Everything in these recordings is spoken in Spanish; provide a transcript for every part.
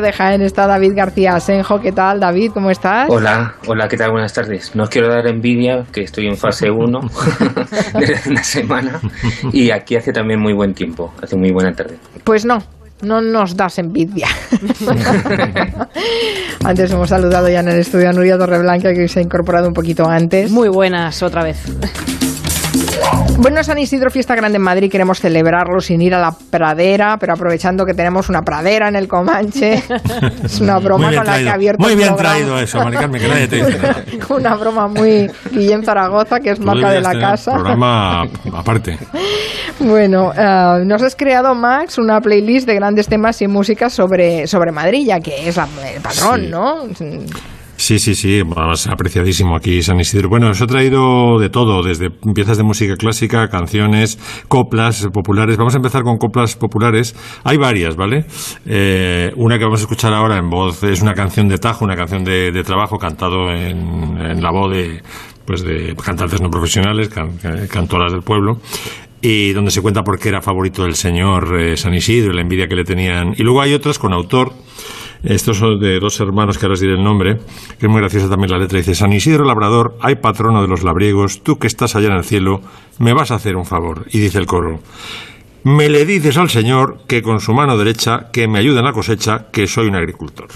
de Jaén está David García Asenjo. ¿Qué tal, David? ¿Cómo estás? Hola, hola, ¿qué tal? Buenas tardes. No os quiero dar envidia, que estoy en fase 1 desde una semana y aquí hace también muy buen tiempo, hace muy buena tarde. Pues no, no nos das envidia. antes hemos saludado ya en el estudio a Nuria Torreblanca, que se ha incorporado un poquito antes. Muy buenas, otra vez. Bueno, San Isidro, fiesta grande en Madrid, queremos celebrarlo sin ir a la pradera, pero aprovechando que tenemos una pradera en el Comanche. Es una broma con la que ha abierto Muy bien traído eso, Maricarmen, que nadie te dice nada. una broma muy Guillem Zaragoza, que es marca de la casa. programa aparte. Bueno, uh, nos has creado, Max, una playlist de grandes temas y música sobre, sobre Madrid, ya que es la, el patrón, sí. ¿no? Sí, sí, sí, apreciadísimo aquí San Isidro. Bueno, os he traído de todo, desde piezas de música clásica, canciones, coplas populares. Vamos a empezar con coplas populares. Hay varias, ¿vale? Eh, una que vamos a escuchar ahora en voz es una canción de Tajo, una canción de, de trabajo cantado en, en, la voz de, pues de cantantes no profesionales, can, cantoras del pueblo y donde se cuenta por qué era favorito del señor eh, San Isidro la envidia que le tenían. Y luego hay otras con autor. Estos son de dos hermanos que ahora os diré el nombre, que es muy graciosa también la letra. Dice, San Isidro Labrador, hay patrono de los labriegos, tú que estás allá en el cielo, me vas a hacer un favor. Y dice el coro, me le dices al Señor que con su mano derecha, que me ayude en la cosecha, que soy un agricultor.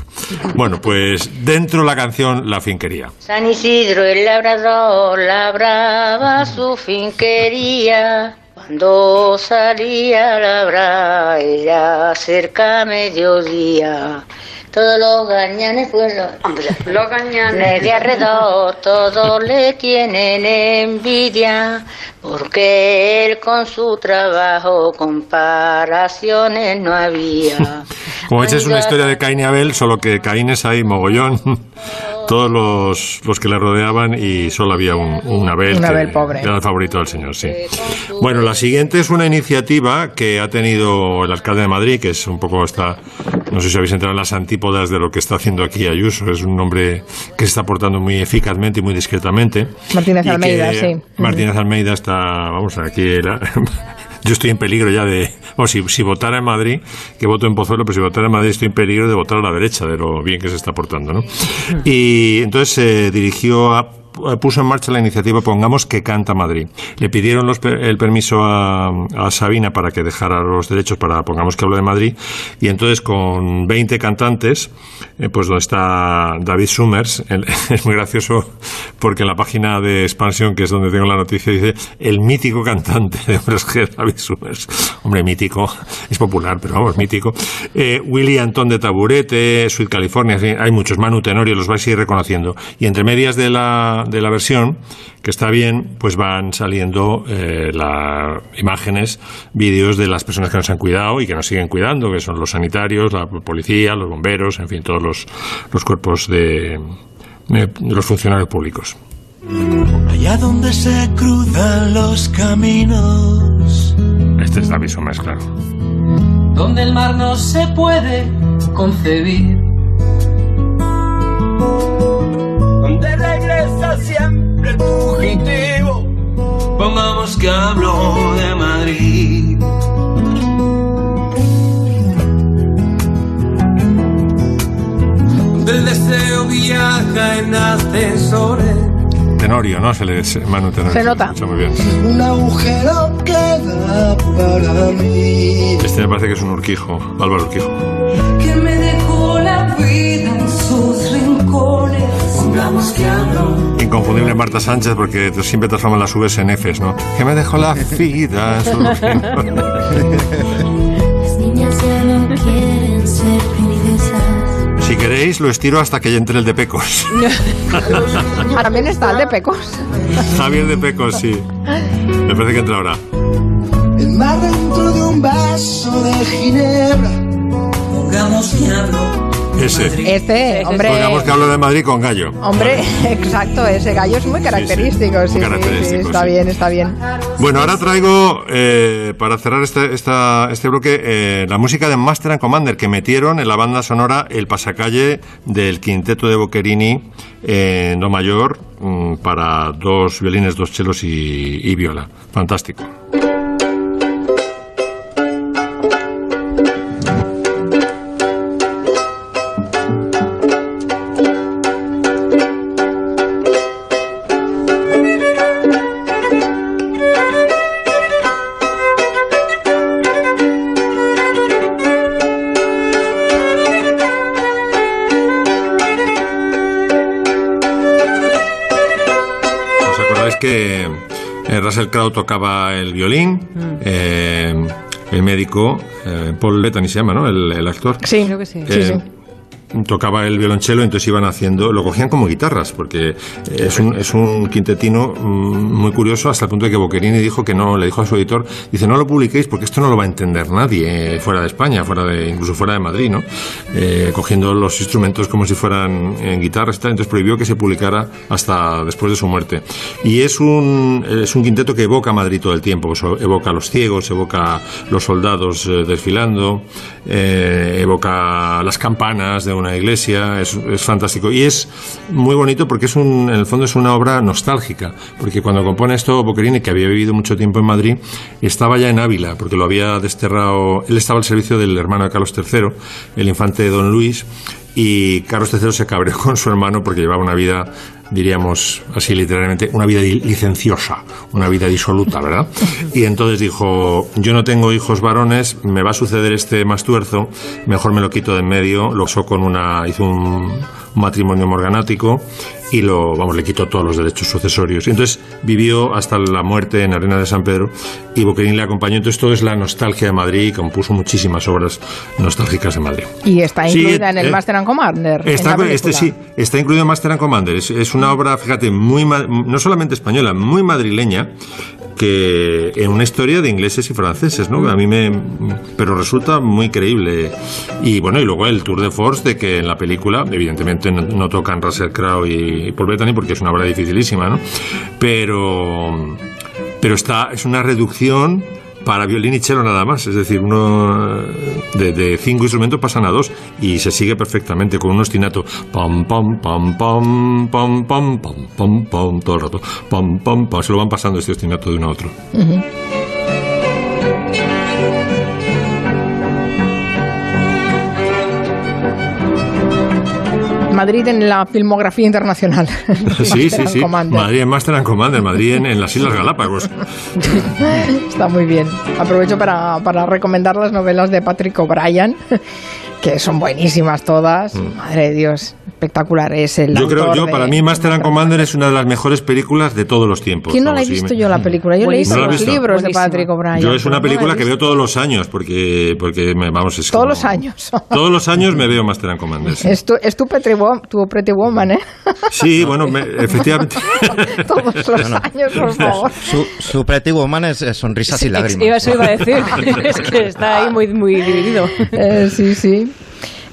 Bueno, pues dentro la canción La Finquería. San Isidro el labrador labraba su finquería. Cuando salía a labrar era cerca mediodía. Todos los gañanes, pues los, los gañanes. De alrededor, todos le tienen envidia, porque él con su trabajo comparaciones no había. Como veis es una historia de Caín y Abel, solo que Caínes hay mogollón, todos los, los que le rodeaban y solo había un, un Abel, Un Abel que pobre. era el favorito del señor, sí. Bueno, la siguiente es una iniciativa que ha tenido el alcalde de Madrid, que es un poco esta, no sé si habéis entrado en las antípodas de lo que está haciendo aquí Ayuso, es un hombre que se está portando muy eficazmente y muy discretamente. Martínez Y Almeida, sí. Martínez Almeida está, vamos, aquí la- yo estoy en peligro ya de, o si, si votara en Madrid, que voto en Pozuelo, pero si votara en Madrid estoy en peligro de votar a la derecha de lo bien que se está portando, ¿no? Y entonces se dirigió a puso en marcha la iniciativa Pongamos que canta Madrid. Le pidieron los el permiso a, a Sabina para que dejara los derechos para Pongamos que habla de Madrid y entonces con 20 cantantes, eh, pues donde está David Summers, el- es muy gracioso porque en la página de expansión, que es donde tengo la noticia, dice el mítico cantante de Hombres G, David Summers. Hombre, mítico, es popular, pero vamos, mítico. Eh, Willy Antón de Taburete, Sweet California, hay muchos, Manu Tenorio, los vais a ir reconociendo. Y entre medias de la, de la versión, que está bien, pues van saliendo eh, la, imágenes, vídeos de las personas que nos han cuidado y que nos siguen cuidando, que son los sanitarios, la policía, los bomberos, en fin, todos los, los cuerpos de, de los funcionarios públicos. Allá donde se cruzan los caminos. Este es David Summers, claro. donde el mar no se puede concebir. Donde regresa siempre el fugitivo. Pongamos que hablo de Madrid. Donde el deseo viaja en ascensores. Tenorio, ¿no? Se le, se- Manu Tenorio. Se nota. escucha muy bien. Un agujero queda para mí. Este me parece que es un Urquijo, Álvaro Urquijo. Inconfundible Marta Sánchez porque te- siempre transforman las Vs en Fs, ¿no? Que me dejó la vida. Las niñas ya no quieren ser princesas. si queréis, lo estiro hasta que entre el de Pecos. También está el de Pecos. Javier de Pecos, sí. Me parece que entra ahora. El mar dentro de un vaso de ginebra. Pongamos que hablo. Ese. Este, hombre. Pongamos que hablo de Madrid con gallo. Hombre, exacto, ese gallo es muy característico. Sí, sí, sí, característico, está sí. bien, está bien. Bueno, ahora traigo, eh, para cerrar este, esta, este bloque, eh, la música de Master and Commander que metieron en la banda sonora El Pasacalle del quinteto de Boccherini en Do mayor mm, para dos violines, dos chelos y, y viola. Fantástico. Russell Crowe tocaba el violín, eh, el médico, eh, Paul Bettany se llama, ¿no? El, el actor. Sí, Creo que sí. Sí, Eh, sí. Tocaba el violonchelo, entonces iban haciendo, lo cogían como guitarras, porque es un, es un quintetino mm, muy curioso hasta el punto de que Boccherini dijo que no, le dijo a su editor, dice, no lo publiquéis porque esto no lo va a entender nadie eh, fuera de España, fuera de, incluso fuera de Madrid, ¿no? Eh, cogiendo los instrumentos como si fueran en guitarras, y tal, entonces prohibió que se publicara hasta después de su muerte. Y es un, es un quinteto que evoca Madrid todo el tiempo, pues, evoca los ciegos, evoca los soldados eh, desfilando, eh, evoca las campanas de una iglesia, es, es fantástico. Y es muy bonito porque es un, en el fondo es una obra nostálgica, porque cuando compone esto Boccherini, que había vivido mucho tiempo en Madrid, estaba ya en Ávila, porque lo había desterrado, él estaba al servicio del hermano de Carlos III, el infante Don Luis, y Carlos III se cabreó con su hermano porque llevaba una vida, diríamos así literalmente, una vida licenciosa, una vida disoluta, ¿verdad? Y entonces dijo, yo no tengo hijos varones, me va a suceder este mastuerzo, mejor me lo quito de en medio, lo usó con una, hizo un, matrimonio morganático y lo, vamos, le quitó todos los derechos sucesorios. Y entonces vivió hasta la muerte en Arena de San Pedro y Boquerín le acompañó. Entonces todo es la nostalgia de Madrid y compuso muchísimas obras nostálgicas de Madrid. Y está Sí, incluida en el eh, Master and Commander. en Está, la este, sí, está incluido en Master and Commander. Es, es una obra, fíjate, muy no solamente española, muy madrileña, que en una historia de ingleses y franceses, ¿no? A mí me, pero resulta muy creíble. Y bueno, y luego el tour de force de que en la película, evidentemente no, no tocan Russell Crowe y Paul Bettany porque es una obra dificilísima, ¿no? Pero, pero está, es una reducción para violín y cello nada más, es decir, uno de, de cinco instrumentos pasan a dos y se sigue perfectamente con un ostinato. Pam pam pam pam pam pam pam pam pam todo el rato. Pam pam pam se lo van pasando este ostinato de uno a otro. Madrid en la filmografía internacional. Sí, sí, sí. Commander. Madrid en Master and Commander, Madrid en, en las Islas Galápagos. Está muy bien. Aprovecho para, para recomendar las novelas de Patrick O'Brien, que son buenísimas todas. Madre de Dios, espectacular es el. Yo creo, yo de- para mí Master and Commander es una de las mejores películas de todos los tiempos. ¿Quién no la he visto me- yo la película? Yo he leído Buenísima. ¿No los libros de. Patrick O'Brien. Yo es una no película que veo todos los años porque porque me, vamos es Todos como- los años. Todos los años me veo Master and Commander. sí. Es tu, es tu, Pretty Wo- tu Pretty Woman, ¿eh? Sí, bueno, me- efectivamente. Todos los años, por favor. Su, su Pretty Woman es, es sonrisas y lágrimas. iba- Eso iba a decir. es que está ahí muy, muy dividido. Eh, sí, sí.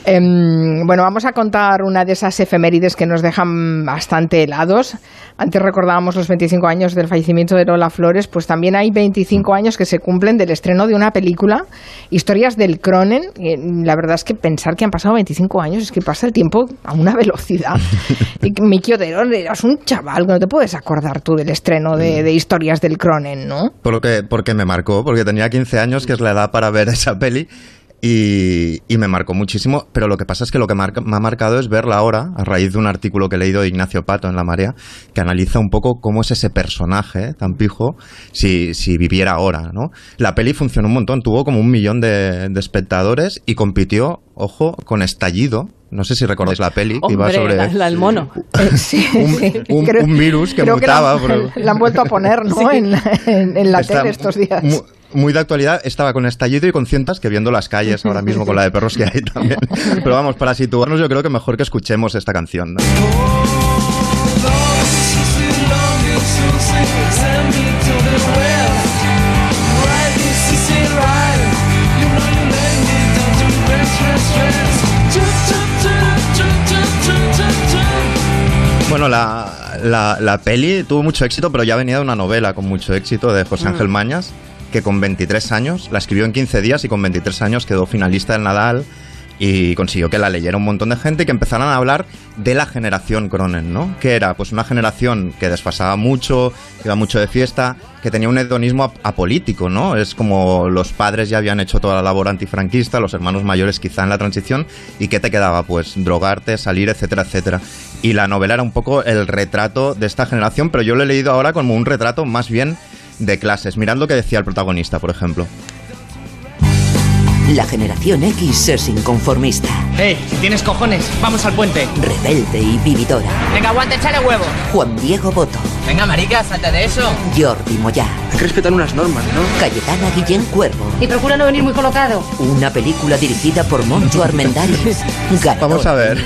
Em, bueno, vamos a contar una de esas efemérides que nos dejan bastante helados. Antes recordábamos los 25 años del fallecimiento de Lola Flores, pues también hay 25 años que se cumplen del estreno de una película, Historias del Cronen. Mm, La verdad es que pensar que han pasado 25 años es que pasa el tiempo a una velocidad. Miki Otero, eras un chaval, no te puedes acordar tú del estreno de, de Historias del Cronen, ¿no? Por lo que, porque me marcó, porque tenía 15 años, que es la edad para ver esa peli, y, y me marcó muchísimo. Pero lo que pasa es que lo que marca- me ha marcado es verla ahora, a raíz de un artículo que he leído de Ignacio Pato en La Marea, que analiza un poco cómo es ese personaje tan pijo si, si viviera ahora, ¿no? La peli funcionó un montón, tuvo como un millón de, de espectadores y compitió, ojo, con Estallido. No sé si recordáis la peli, que iba sobre... la, la del mono. Eh, sí, Un- sí. un- un virus que mutaba, la, pero- la han vuelto a poner, ¿no? En, en- en la Está tele estos días. mu- Muy de actualidad, estaba con estallido y con cientas que viendo las calles ahora mismo con la de perros que hay también. Pero vamos, para situarnos yo creo que mejor que escuchemos esta canción. ¿no? Bueno, la, la, la peli tuvo mucho éxito, pero ya venía de una novela con mucho éxito de José Ángel Mañas, que con 23 años, la escribió en 15 días y con 23 años quedó finalista del Nadal y consiguió que la leyera un montón de gente y que empezaran a hablar de la generación Cronen, ¿no? Que era pues una generación que desfasaba mucho, que iba mucho de fiesta, que tenía un hedonismo ap- apolítico, ¿no? Es como los padres ya habían hecho toda la labor antifranquista, los hermanos mayores quizá en la transición, y ¿qué te quedaba? Pues drogarte, salir, etcétera, etcétera. Y la novela era un poco el retrato de esta generación, pero yo lo he leído ahora como un retrato más bien de clases. Mirad lo que decía el protagonista, por ejemplo. La generación X es inconformista, ¡Ey! Si tienes cojones, vamos al puente. rebelde y vividora. Venga, aguante, échale huevo. Juan Diego Boto, Venga, marica, salta de eso. Jordi Moya. Hay que respetar unas normas, ¿no? Cayetana Guillén Cuervo. Y procura no venir muy colocado. Una película dirigida por Moncho Armendáriz. Vamos a ver.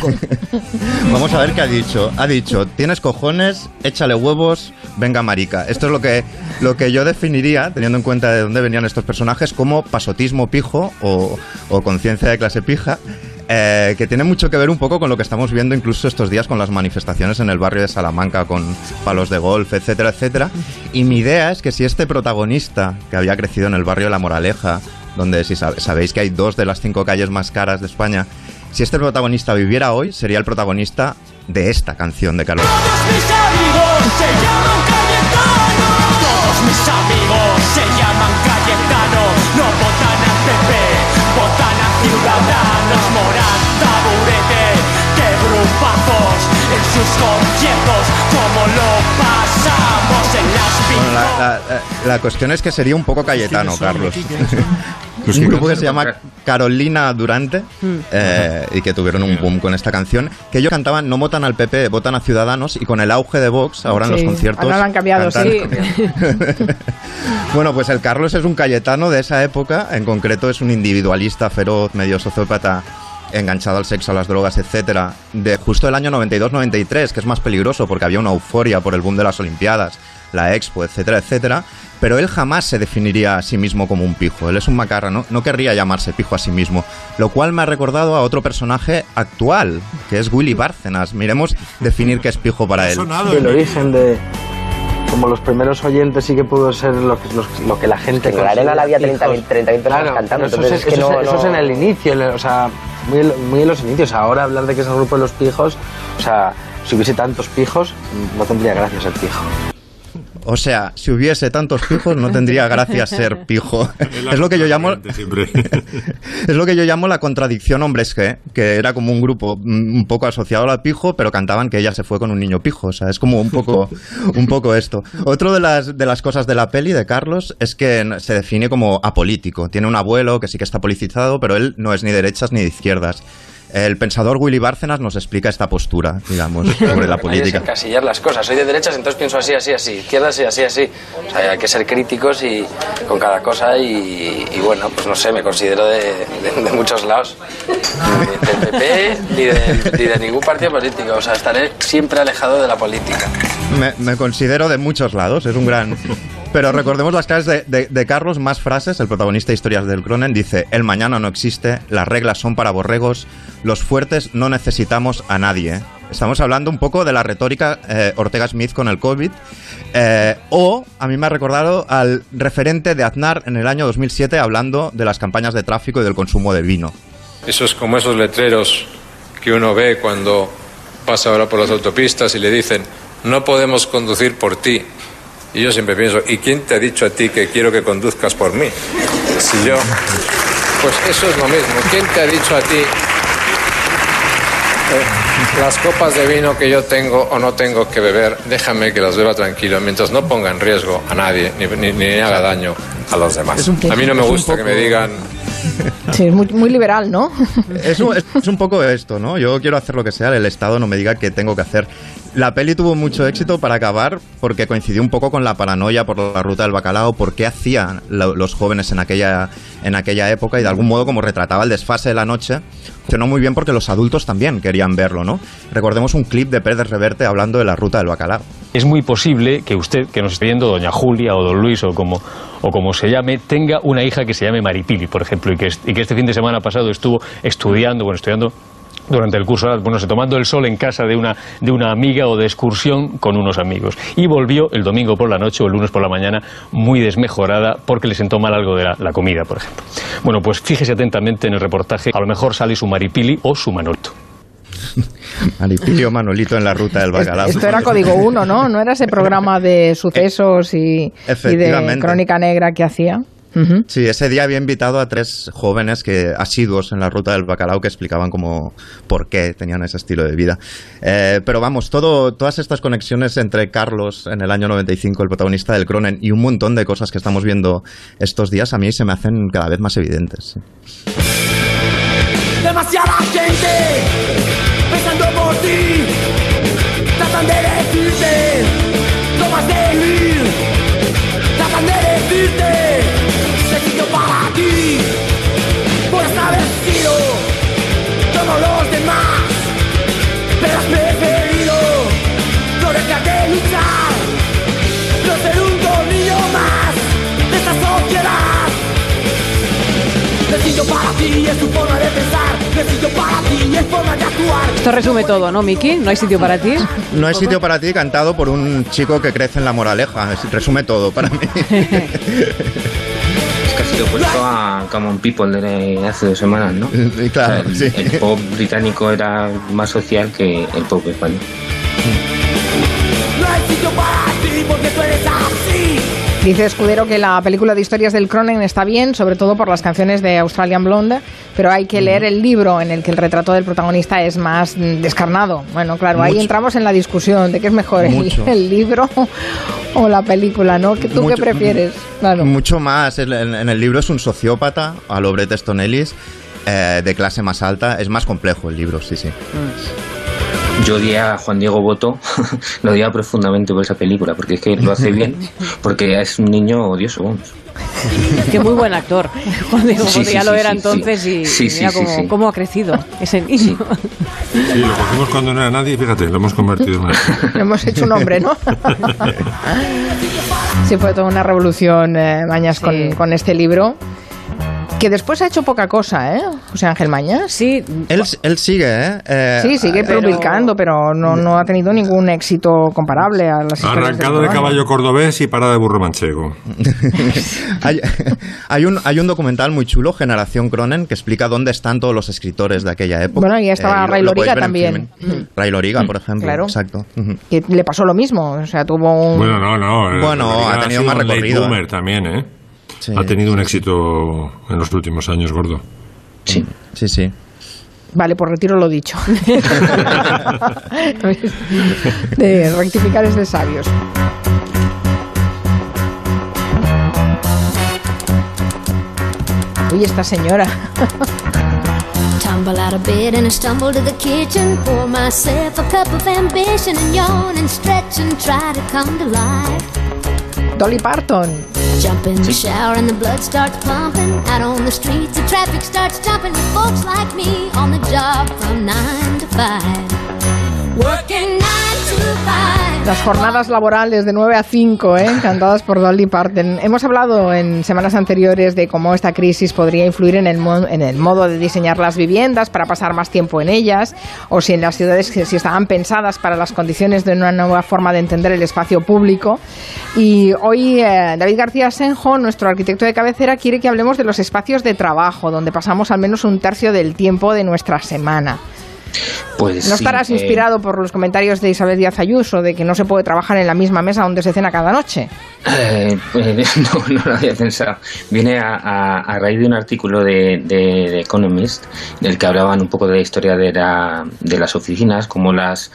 Vamos a ver qué ha dicho. Ha dicho, tienes cojones, échale huevos, venga marica. Esto es lo que, lo que yo definiría, teniendo en cuenta de dónde venían estos personajes, como pasotismo pijo o, o conciencia de clase pija. Eh, que tiene mucho que ver un poco con lo que estamos viendo incluso estos días con las manifestaciones en el barrio de Salamanca, con palos de golf, etcétera, etcétera. Y mi idea es que si este protagonista, que había crecido en el barrio de La Moraleja, donde si sab- sabéis que hay dos de las cinco calles más caras de España, si este protagonista viviera hoy, sería el protagonista de esta canción de Carlos. mis amigos se llaman Cayetano. Todos mis amigos se llaman Cayetano. No Ciudadanos. Morán, taburete, que grupazos en sus conciertos. Como lo la, la- cuestión es que sería un poco Cayetano, Carlos. Pues un grupo que se llama Carolina Durante eh, y que tuvieron un boom con esta canción. Que ellos cantaban no votan al PP, votan a Ciudadanos y con el auge de Vox ahora en Sí, los conciertos. ahora lo han cambiado, cantan- sí. Bueno, pues el Carlos es un Cayetano de esa época. En concreto es un individualista feroz, medio sociópata enganchado al sexo, a las drogas, etcétera, de justo el año 92-93, que es más peligroso porque había una euforia por el boom de las Olimpiadas, la Expo, etcétera, etcétera, pero él jamás se definiría a sí mismo como un pijo, él es un macarra, no, no querría llamarse pijo a sí mismo, lo cual me ha recordado a otro personaje actual, que es Willy Bárcenas, miremos definir qué es pijo para él. El origen de. Como los primeros oyentes sí que pudo ser lo que, los- lo que la gente. En la arena la había considera 30.000 pijos. 30.000 personas Claro, cantando, eso, es que eso no- eso es en no- el inicio, o sea, muy, en- muy en los inicios. Ahora hablar de que es el grupo de los pijos, o sea, si hubiese tantos pijos, no tendría gracia ser pijo. O sea, si hubiese tantos pijos no tendría gracia ser pijo. Es lo que yo llamo es lo que yo llamo la contradicción hombres G, que era como un grupo mm, un poco asociado al pijo, pero cantaban que ella se fue con un niño pijo, o sea, es como un poco un poco esto. Otro de las de las cosas de la peli de Carlos es que se define como apolítico. Tiene un abuelo que sí que está politizado, pero él no es ni de derechas ni de izquierdas. El pensador Willy Bárcenas nos explica esta postura, digamos, sobre la política. encasillar las cosas. Soy de derechas, entonces pienso así, así, así. Izquierdas, sí, así, así. O sea, hay que ser críticos y con cada cosa y, y bueno, pues no sé, me considero de, de- de muchos lados. Ni del PP ni de, ni de ningún partido político. O sea, estaré siempre alejado de la política. Me, me considero de muchos lados, es un gran... Pero recordemos las claves de, Carlos, más frases. El protagonista de Historias del Cronen dice, el mañana no existe, las reglas son para borregos, los fuertes no necesitamos a nadie. Estamos hablando un poco de la retórica eh, Ortega Smith con el COVID. eh, o a mí me ha recordado al referente de Aznar en el año 2007 hablando de las campañas de tráfico y del consumo de vino. Eso es como esos letreros que uno ve cuando pasa ahora por las autopistas y le dicen, no podemos conducir por ti. Y yo siempre pienso, ¿y quién te ha dicho a ti que quiero que conduzcas por mí? Si yo... Pues eso es lo mismo. ¿Quién te ha dicho a ti eh, las copas de vino que yo tengo o no tengo que beber, déjame que las beba tranquilo, mientras no ponga en riesgo a nadie ni, ni- ni haga daño a los demás. Un- a mí no me gusta que me digan Sí, es muy, muy liberal, ¿no? Es un, es un poco esto, ¿no? Yo quiero hacer lo que sea, el Estado no me diga qué tengo que hacer. La peli tuvo mucho éxito para acabar porque coincidió un poco con la paranoia por la ruta del bacalao, por qué hacían lo- los jóvenes en aquella, en aquella época y de algún modo como retrataba el desfase de la noche. Funcionó muy bien porque los adultos también querían verlo, ¿no? Recordemos un clip de Pérez Reverte hablando de la ruta del bacalao. Es muy posible que usted, que nos esté viendo, doña Julia o don Luis o como, o como se llame, tenga una hija que se llame Maripili, por ejemplo, y que, este fin de semana pasado estuvo estudiando, bueno, estudiando durante el curso, bueno, se tomando el sol en casa de una, de una amiga o de excursión con unos amigos. Y volvió el domingo por la noche o el lunes por la mañana muy desmejorada porque le sentó mal algo de la, la comida, por ejemplo. Bueno, pues fíjese atentamente en el reportaje, a lo mejor sale su Maripili o su Manolito. Maripilio Manolito en la ruta del bacalao. Esto era Código 1, ¿no? ¿No era ese programa de sucesos y, y de crónica negra que hacía? Sí, ese día había invitado a tres jóvenes que asiduos en la ruta del bacalao que explicaban cómo, por qué tenían ese estilo de vida. Eh, pero vamos, todo, todas estas conexiones entre Carlos en el año 95, el protagonista del Cronen, y un montón de cosas que estamos viendo estos días a mí se me hacen cada vez más evidentes. Demasiada gente es su forma de pensar, no hay sitio para ti, es forma de actuar. Esto resume todo, ¿no, Miki? ¿No hay sitio para ti? No hay sitio para ti cantado por un chico que crece en la moraleja. Es- Resume todo para mí. Es que ha sido puesto a Common People de hace dos semanas, ¿no? claro, O sea, el, el pop británico era más social que el pop español. Dice Escudero que la película de historias del Cronen está bien, sobre todo por las canciones de Australian Blonde, pero hay que leer el libro en el que el retrato del protagonista es más mm, descarnado. Bueno, claro, ahí Mucho. entramos en la discusión de qué es mejor, el, el libro o la película, ¿no? ¿Tú qué Mucho- prefieres? Claro. Mucho más. En, el libro es un sociópata, a lo Bret Easton Ellis, eh, de clase más alta. Es más complejo el libro, sí, sí. Yo odié a Juan Diego Boto, lo odiaba profundamente por esa película, porque es que lo hace bien, porque es un niño odioso, vamos. Que muy buen actor. Juan Diego Sí, Boto sí, ya lo sí, era sí, entonces sí. y Sí, sí, mira sí, cómo, sí. cómo ha crecido ese niño. Sí, lo cogimos cuando no era nadie y fíjate, lo hemos convertido en una... Lo hemos hecho un hombre, ¿no? sí, fue toda una revolución, eh, Mañas, con, con este libro. Que después ha hecho poca cosa, ¿eh? José Ángel Mañas. Sí. Él, él sigue, ¿eh? Eh, Sí, sigue pero- publicando, pero no, no ha tenido ningún éxito comparable a las historias Arrancado de caballo cordobés y parada de burro manchego. hay, hay un, hay un documental muy chulo, Generación Cronen, que explica dónde están todos los escritores de aquella época. Bueno, y estaba Eh, lo- Ray Loriga también. Ray Loriga, por ejemplo. Claro. Exacto. Que le pasó lo mismo, o sea, tuvo un... Bueno, no, no. eh, Bueno, ha tenido más recorrido, boomer ¿eh? también, ¿eh? Sí. Ha tenido un éxito en los últimos años, gordo. Sí. Sí, sí. Vale, pues retiro lo dicho. de rectificar es de sabios. Uy, esta señora. Tumble out of bed and I stumble to the kitchen. Pour myself a cup of ambition and yawn and stretch and try to come to life. Dolly Parton. Jump in the shower and the blood starts pumping. Out on the streets, the traffic starts jumping with folks like me on the job from nine to five. Las jornadas laborales de 9 a 5, ¿eh? cantadas por Dolly Parton. Hemos hablado en semanas anteriores de cómo esta crisis podría influir en el, en el modo de diseñar las viviendas para pasar más tiempo en ellas, o si en las ciudades si estaban pensadas para las condiciones de una nueva forma de entender el espacio público. Y hoy eh, David García Senjo, nuestro arquitecto de cabecera, quiere que hablemos de los espacios de trabajo, donde pasamos al menos un tercio del tiempo de nuestra semana. Pues ¿No sí, estarás eh, inspirado por los comentarios de Isabel Díaz Ayuso de que no se puede trabajar en la misma mesa donde se cena cada noche? Eh, pues, no, no lo había pensado. Viene a, a- a raíz de un artículo de, de- de Economist en el que hablaban un poco de la historia de, la- de las oficinas, cómo las,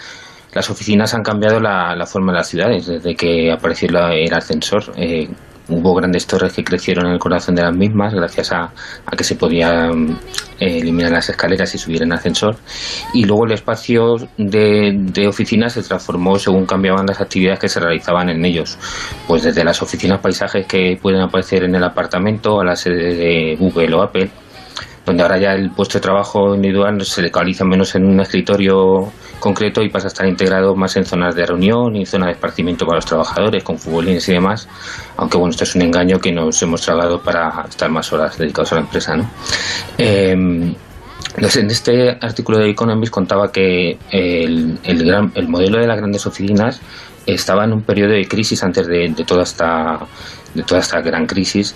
las oficinas han cambiado la, la forma de las ciudades desde que apareció la- el ascensor. Eh, hubo grandes torres que crecieron en el corazón de las mismas gracias a, que se podían eh, eliminar las escaleras y subir en ascensor. Y luego el espacio de, de oficinas se transformó según cambiaban las actividades que se realizaban en ellos. Pues desde las oficinas paisajes que pueden aparecer en el apartamento a la sede de Google o Apple, donde ahora ya el puesto de trabajo individual se localiza menos en un escritorio concreto y pasa a estar integrado más en zonas de reunión y zonas de esparcimiento para los trabajadores, con futbolines y demás. Aunque bueno, esto es un engaño que nos hemos tragado para estar más horas dedicados a la empresa, ¿no? Entonces, en este artículo de Economist contaba que el, el, gran, el modelo de las grandes oficinas estaba en un periodo de crisis antes de, de toda esta de toda esta gran crisis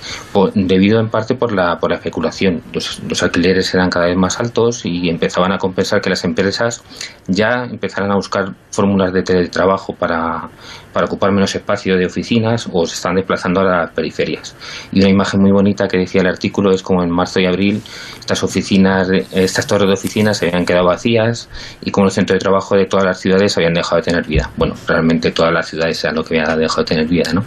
debido en parte por la por la especulación. Los, alquileres eran cada vez más altos y empezaban a compensar que las empresas ya empezaran a buscar fórmulas de teletrabajo para, para ocupar menos espacio de oficinas o se están desplazando a las periferias. Y una imagen muy bonita que decía el artículo es como en marzo y abril estas oficinas estas torres de oficinas se habían quedado vacías y como el centro de trabajo de todas las ciudades habían dejado de tener vida. Bueno realmente todas las ciudades eran lo que habían dejado de tener vida ¿no?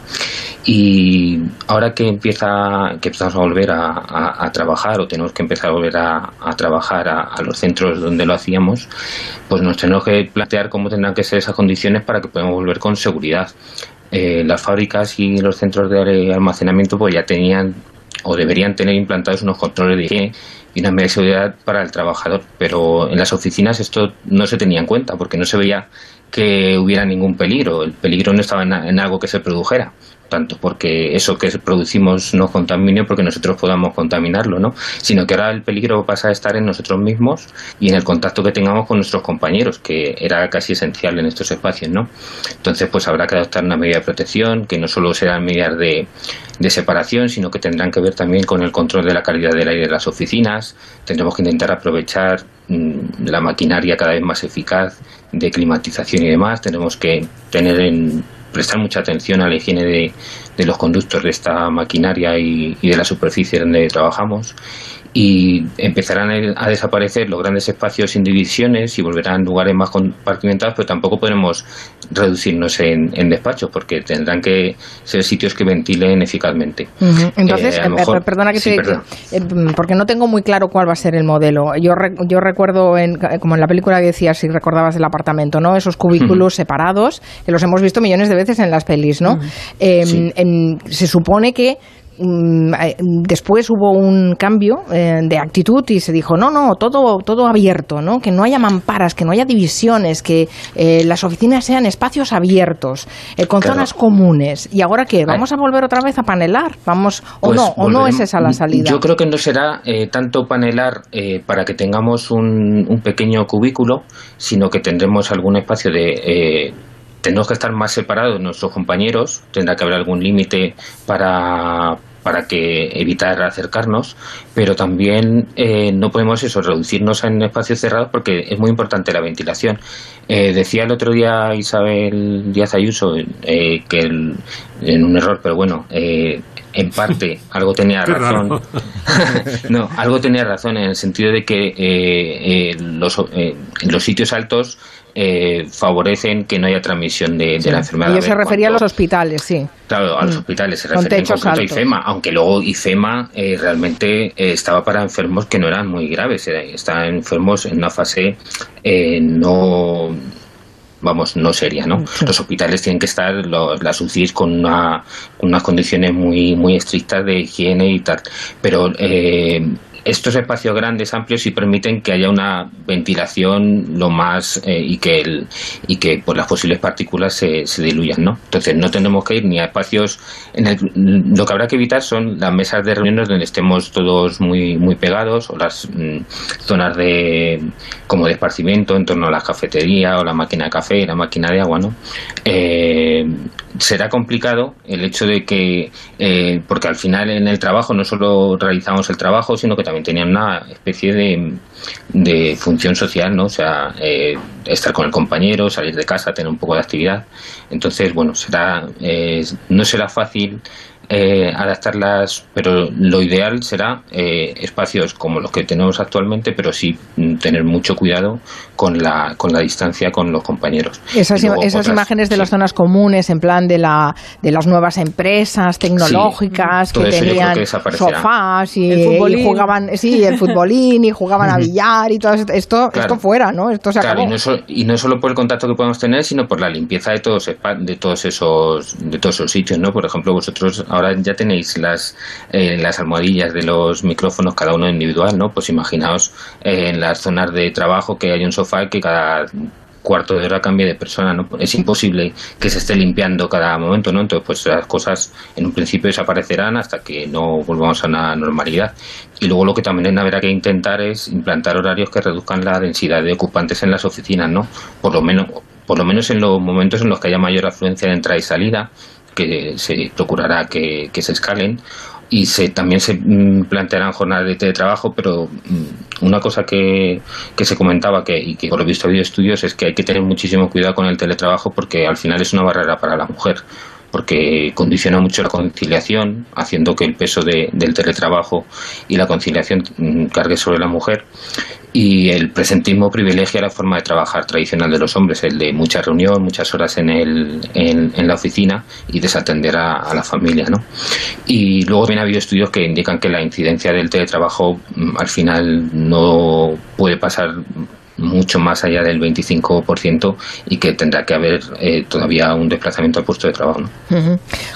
y ahora que empieza que empezamos a volver a, a- a trabajar o tenemos que empezar a volver a, a trabajar a, a los centros donde lo hacíamos pues nos tenemos que plantear cómo tendrán que ser esas condiciones para que podamos volver con seguridad Eh, las fábricas y los centros de almacenamiento pues ya tenían o deberían tener implantados unos controles de higiene y una medida de seguridad para el trabajador pero en las oficinas esto no se tenía en cuenta porque no se veía que hubiera ningún peligro el peligro no estaba en, algo que se produjera tanto porque eso que producimos nos contamine porque nosotros podamos contaminarlo, ¿no? Sino que ahora el peligro pasa a estar en nosotros mismos y en el contacto que tengamos con nuestros compañeros, que era casi esencial en estos espacios, ¿no? Entonces, pues habrá que adoptar una medida de protección, que no solo serán medidas de, de separación, sino que tendrán que ver también con el control de la calidad del aire de las oficinas. Tendremos que intentar aprovechar mm, la maquinaria cada vez más eficaz de climatización y demás. Tenemos que tener en prestar mucha atención a la higiene de, de los conductos de esta maquinaria y, y de la superficie donde trabajamos y empezarán a desaparecer los grandes espacios sin divisiones y volverán lugares más compartimentados, pero tampoco podremos reducirnos en, en despachos porque tendrán que ser sitios que ventilen eficazmente. Ujú. Entonces, Eh, eh, mejor- perdona que sí, te, perdón. eh, porque no tengo muy claro cuál va a ser el modelo. Yo re- yo recuerdo en, como en la película que decías si recordabas del apartamento, ¿no? Esos cubículos separados que los hemos visto millones de veces en las pelis, ¿no? Eh, en- se supone que mm, eh, después hubo un cambio eh, de actitud y se dijo no no todo todo abierto no que no haya mamparas que no haya divisiones que eh, las oficinas sean espacios abiertos eh, con Claro. zonas comunes. Y ahora qué vamos a volver otra vez a panelar vamos o Pues no o no es esa la salida Yo creo que no será eh, tanto panelar eh, para que tengamos un, un pequeño cubículo, sino que tendremos algún espacio de... eh, tendremos que estar más separados de nuestros compañeros, tendrá que haber algún límite para para que evitar acercarnos, pero también eh, no podemos eso reducirnos en espacios cerrados porque es muy importante la ventilación. Eh, decía el otro día Isabel Díaz Ayuso eh, que el- en un error, pero bueno, eh, en parte algo tenía razón. no, algo tenía razón en el sentido de que eh, eh, los, eh, los sitios altos eh, favorecen que no haya transmisión de, de la enfermedad. Yo A se refería a los hospitales sí Claro, a los Mm. hospitales se refiere en concreto a altos. IFEMA, aunque luego IFEMA eh, realmente eh, estaba para enfermos que no eran muy graves, era- estaban enfermos en una fase eh, no vamos, no seria, ¿no? Los hospitales tienen que estar, los, las UCIs con, una, con unas condiciones muy, muy estrictas de higiene y tal, pero eh, estos espacios grandes, amplios, sí permiten que haya una ventilación lo más eh, y que el, y que pues, las posibles partículas se, se diluyan, ¿no? Entonces no tenemos que ir ni a espacios en el, lo que habrá que evitar son las mesas de reuniones donde estemos todos muy muy pegados o las mm, zonas de como de esparcimiento en torno a la cafetería o la máquina de café y la máquina de agua, ¿no? Eh, será complicado el hecho de que eh, porque al final en el trabajo no solo realizamos el trabajo sino que también tenían una especie de, de función social no o sea eh, estar con el compañero salir de casa tener un poco de actividad. Entonces bueno será eh, no será fácil eh, adaptarlas, pero lo ideal será eh, espacios como los que tenemos actualmente, pero sí tener mucho cuidado con la, con la distancia con los compañeros. Esas, luego esas otras- imágenes de las zonas comunes, en plan de, la, de las nuevas empresas tecnológicas Sí, todo que tenían que sofás y, y jugaban, sí, el futbolín y jugaban a billar y todo esto, esto, Claro. esto fuera, ¿no? Esto se Claro, acabó. y no, so- y no solo por el contacto que podemos tener, sino por la limpieza de todos de todos esos de todos esos sitios, ¿no? Por ejemplo, vosotros ahora ya tenéis las eh, las almohadillas de los micrófonos cada uno individual, ¿no? Pues imaginaos eh, en las zonas de trabajo que hay un sofá que cada cuarto de hora cambie de persona, ¿no? Es imposible que se esté limpiando cada momento, ¿no? Entonces, pues las cosas en un principio desaparecerán hasta que no volvamos a una normalidad. Y luego lo que también habrá que intentar es implantar horarios que reduzcan la densidad de ocupantes en las oficinas, ¿no? Por lo menos, por lo menos en los momentos en los que haya mayor afluencia de entrada y salida, que se procurará que, que se escalen y se también se mm, plantearán jornadas de teletrabajo, pero mm, una cosa que, que se comentaba que, y que por lo visto ha habido estudios es que hay que tener muchísimo cuidado con el teletrabajo porque al final es una barrera para la mujer porque condiciona mucho la conciliación, haciendo que el peso de- del teletrabajo y la conciliación mm, cargue sobre la mujer. Y el presentismo privilegia la forma de trabajar tradicional de los hombres, el de mucha reunión, muchas horas en, el, en, la oficina y desatender a, la familia. ¿no? Y luego también ha habido estudios que indican que la incidencia del teletrabajo mm, al final no puede pasar mucho más allá del 25% y que tendrá que haber eh, todavía un desplazamiento al puesto de trabajo.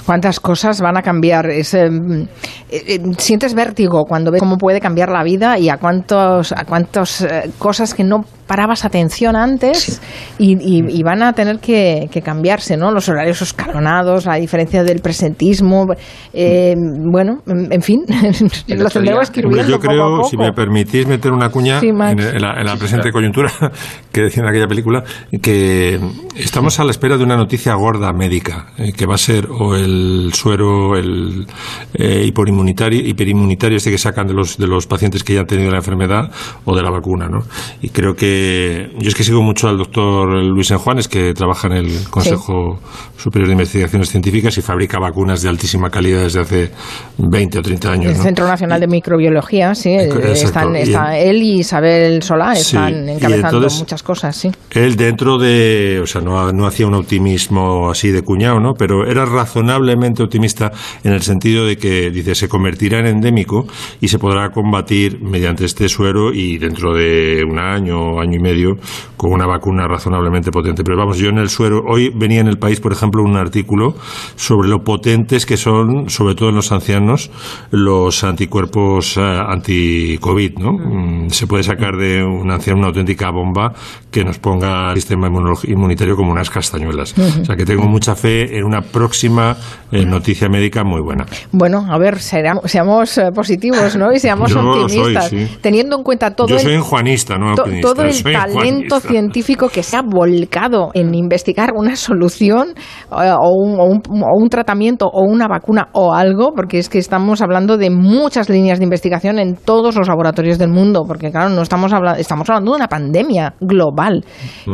¿Cuántas cosas van a cambiar? Es, eh, eh, eh, ¿Sientes vértigo cuando ves cómo puede cambiar la vida y a cuántos a cuántas eh, cosas que no parabas atención antes y, y- y van a tener que, que cambiarse, ¿no? Los horarios escalonados, la diferencia del presentismo, eh, bueno, en, fin, lo tendremos que ir viendo yo creo, poco a poco. si me permitís meter una cuña Sí, Max. en, en la, en la presente coyuntura que decía en aquella película, que estamos a la espera de una noticia gorda médica, eh, que va a ser o el suero, el eh, hiperinmunitario, hiperinmunitario este que sacan de los, de los pacientes que ya han tenido la enfermedad, o de la vacuna, ¿no? Y creo que yo es que sigo mucho al doctor Luis Enjuanes, que trabaja en el Consejo Superior de Investigaciones Científicas y fabrica vacunas de altísima calidad desde hace 20 o 30 años. El ¿no? Centro Nacional de Microbiología, sí, Exacto. están, está él y Isabel Solá están encabezando entonces- muchas cosas, sí. Él dentro de, o sea, no, no hacía un optimismo así de cuñado, ¿no? Pero era razonablemente optimista en el sentido de que, dice, se convertirá en endémico y se podrá combatir mediante este suero y dentro de un año, año y medio, con una vacuna razonablemente potente. Pero vamos, yo en el suero, hoy venía en el país, por ejemplo, un artículo sobre lo potentes que son, sobre todo en los ancianos, los anticuerpos eh, anti-COVID, ¿no? Mm, Se puede sacar de un anciano una auténtica bomba que nos ponga el sistema inmunitario como unas castañuelas. O sea que tengo mucha fe en una próxima eh, noticia médica muy buena. Bueno, a ver, seamos eh, positivos, ¿no? Y seamos Yo lo soy, optimistas. sí. Teniendo en cuenta todo Yo el soy juanista, no to- optimista. todo el talento científico que se ha volcado en investigar una solución eh, o, un, o un- o un tratamiento o una vacuna o algo, porque es que estamos hablando de muchas líneas de investigación en todos los laboratorios del mundo, porque claro, no estamos hablando, estamos hablando de una pandemia global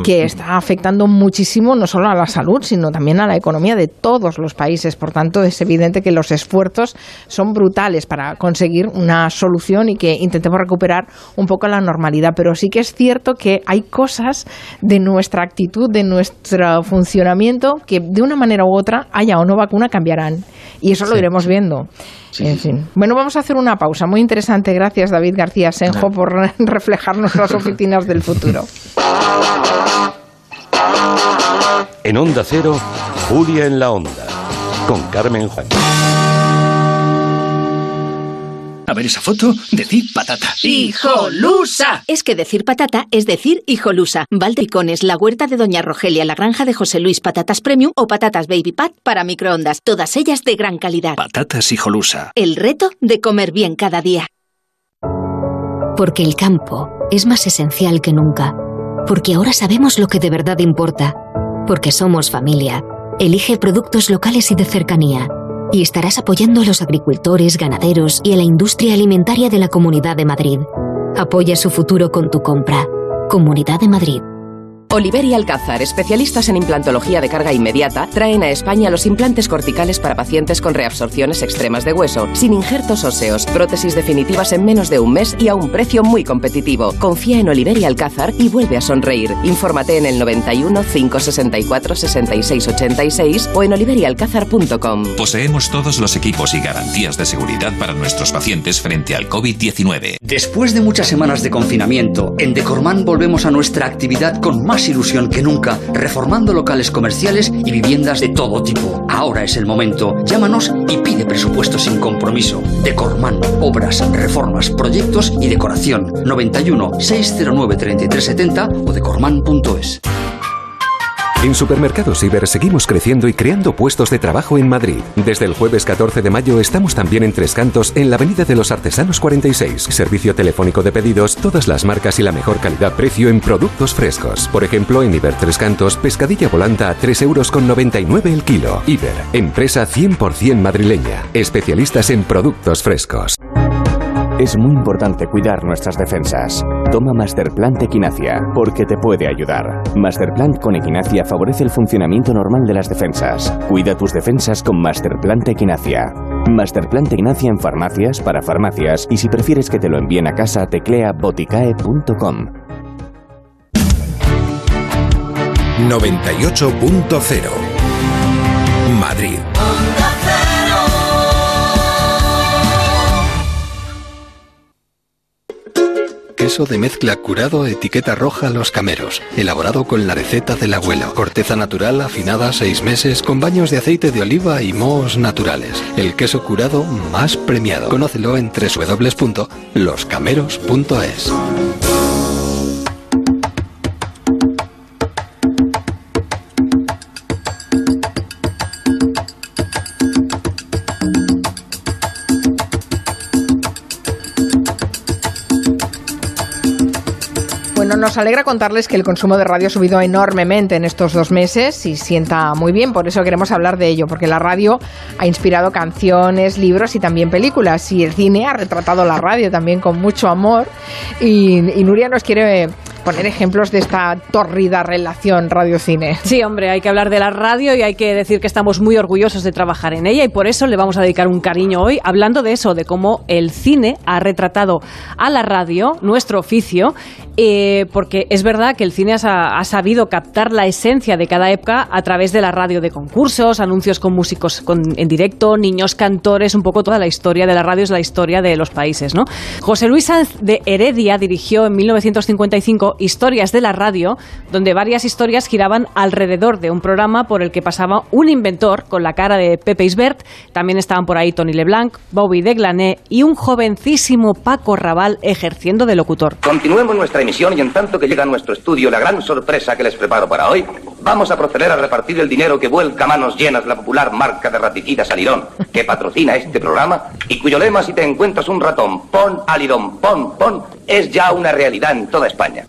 que está afectando muchísimo no solo a la salud, sino también a la economía de todos los países. Por tanto, es evidente que los esfuerzos son brutales para conseguir una solución y que intentemos recuperar un poco la normalidad. Pero sí que es cierto que hay cosas de nuestra actitud, de nuestro funcionamiento, que de una manera u otra, haya o no vacuna, cambiarán. Y eso lo iremos viendo. en fin. Bueno, vamos a hacer una pausa. Muy interesante. Gracias, David García Senjo, por reflejar nuestras oficinas del futuro. En Onda Cero, Julia en la Onda, con Carmen Juan. A ver esa foto, decir patata. ¡Hijolusa! Es que decir patata es decir hijolusa. Valdepicones, la huerta de Doña Rogelia, la granja de José Luis, patatas premium o patatas baby pat para microondas. Todas ellas de gran calidad. Patatas hijolusa. El reto de comer bien cada día. Porque el campo es más esencial que nunca. Porque ahora sabemos lo que de verdad importa. Porque somos familia. Elige productos locales y de cercanía. Y estarás apoyando a los agricultores, ganaderos y a la industria alimentaria de la Comunidad de Madrid. Apoya su futuro con tu compra. Comunidad de Madrid. Oliver y Alcázar, especialistas en implantología de carga inmediata, traen a España los implantes corticales para pacientes con reabsorciones extremas de hueso, sin injertos óseos, prótesis definitivas en menos de un mes y a un precio muy competitivo. Confía en Oliver y Alcázar y vuelve a sonreír. Infórmate en el 91 564 66 86 o en oliverialcázar.com. Poseemos todos los equipos y garantías de seguridad para nuestros pacientes frente al COVID-19. Después de muchas semanas de confinamiento, en Decorman volvemos a nuestra actividad con más ilusión que nunca, reformando locales comerciales y viviendas de todo tipo. Ahora es el momento. Llámanos y pide presupuesto sin compromiso. Decorman, obras, reformas, proyectos y decoración. 91 609 3370 o decorman.es. En Supermercados Iber seguimos creciendo y creando puestos de trabajo en Madrid. Desde el jueves 14 de mayo estamos también en Tres Cantos, en la Avenida de los Artesanos 46. Servicio telefónico de pedidos, todas las marcas y la mejor calidad-precio en productos frescos. Por ejemplo, en Iber Tres Cantos, pescadilla volanta a 3,99 euros con 99 el kilo. Iber, empresa 100% madrileña. Especialistas en productos frescos. Es muy importante cuidar nuestras defensas. Toma Masterplant Equinacia, porque te puede ayudar. Masterplant con Equinacia favorece el funcionamiento normal de las defensas. Cuida tus defensas con Masterplant Equinacia. Masterplant Equinacia en farmacias, para farmacias, y si prefieres que te lo envíen a casa, teclea boticae.com. 98.0 Madrid. Queso de mezcla curado etiqueta roja Los Cameros, elaborado con la receta del abuelo. Corteza natural afinada seis meses con baños de aceite de oliva y mohos naturales. El queso curado más premiado. Conócelo en www.loscameros.es. nos alegra contarles que el consumo de radio ha subido enormemente en estos dos meses y sienta muy bien, por eso queremos hablar de ello, porque la radio ha inspirado canciones, libros y también películas, y el cine ha retratado la radio también con mucho amor, y, y Nuria nos quiere poner ejemplos de esta tórrida relación radio-cine. Sí, hombre, hay que hablar de la radio y hay que decir que estamos muy orgullosos de trabajar en ella y por eso le vamos a dedicar un cariño hoy hablando de eso, de cómo el cine ha retratado a la radio, nuestro oficio, eh, porque es verdad que el cine ha, ha sabido captar la esencia de cada época a través de la radio de concursos, anuncios con músicos con- en directo, niños cantores, un poco toda la historia de la radio es la historia de los países, ¿no? José Luis Sanz de Heredia dirigió en 1955 Historias de la radio, donde varias historias giraban alrededor de un programa por el que pasaba un inventor con la cara de Pepe Isbert, también estaban por ahí Tony Leblanc, Bobby de Glané y un jovencísimo Paco Raval ejerciendo de locutor. Continuemos nuestra emisión y en tanto que llega a nuestro estudio la gran sorpresa que les preparo para hoy, vamos a proceder a repartir el dinero que vuelca a manos llenas la popular marca de raticidas Alirón, que patrocina este programa y cuyo lema si te encuentras un ratón, pon Alirón, pon, pon, es ya una realidad en toda España.